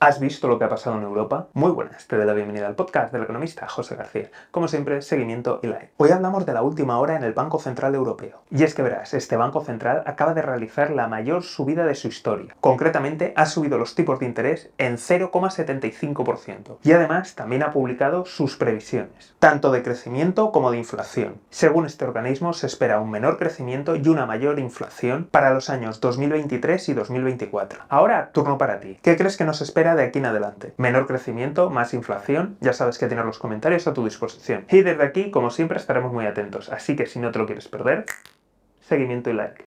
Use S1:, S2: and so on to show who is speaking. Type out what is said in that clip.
S1: ¿Has visto lo que ha pasado en Europa? Muy buenas, te doy la bienvenida al podcast del economista José García. Como siempre, seguimiento y like. Hoy hablamos de la última hora en el Banco Central Europeo. Y es que verás, este Banco Central acaba de realizar la mayor subida de su historia. Concretamente, ha subido los tipos de interés en 0,75%. Y además, también ha publicado sus previsiones, tanto de crecimiento como de inflación. Según este organismo, se espera un menor crecimiento y una mayor inflación para los años 2023 y 2024. Ahora, turno para ti. ¿Qué crees que nos espera? De aquí en adelante. Menor crecimiento, más inflación, ya sabes que tienes los comentarios a tu disposición. Y desde aquí, como siempre, estaremos muy atentos, así que si no te lo quieres perder, seguimiento y like.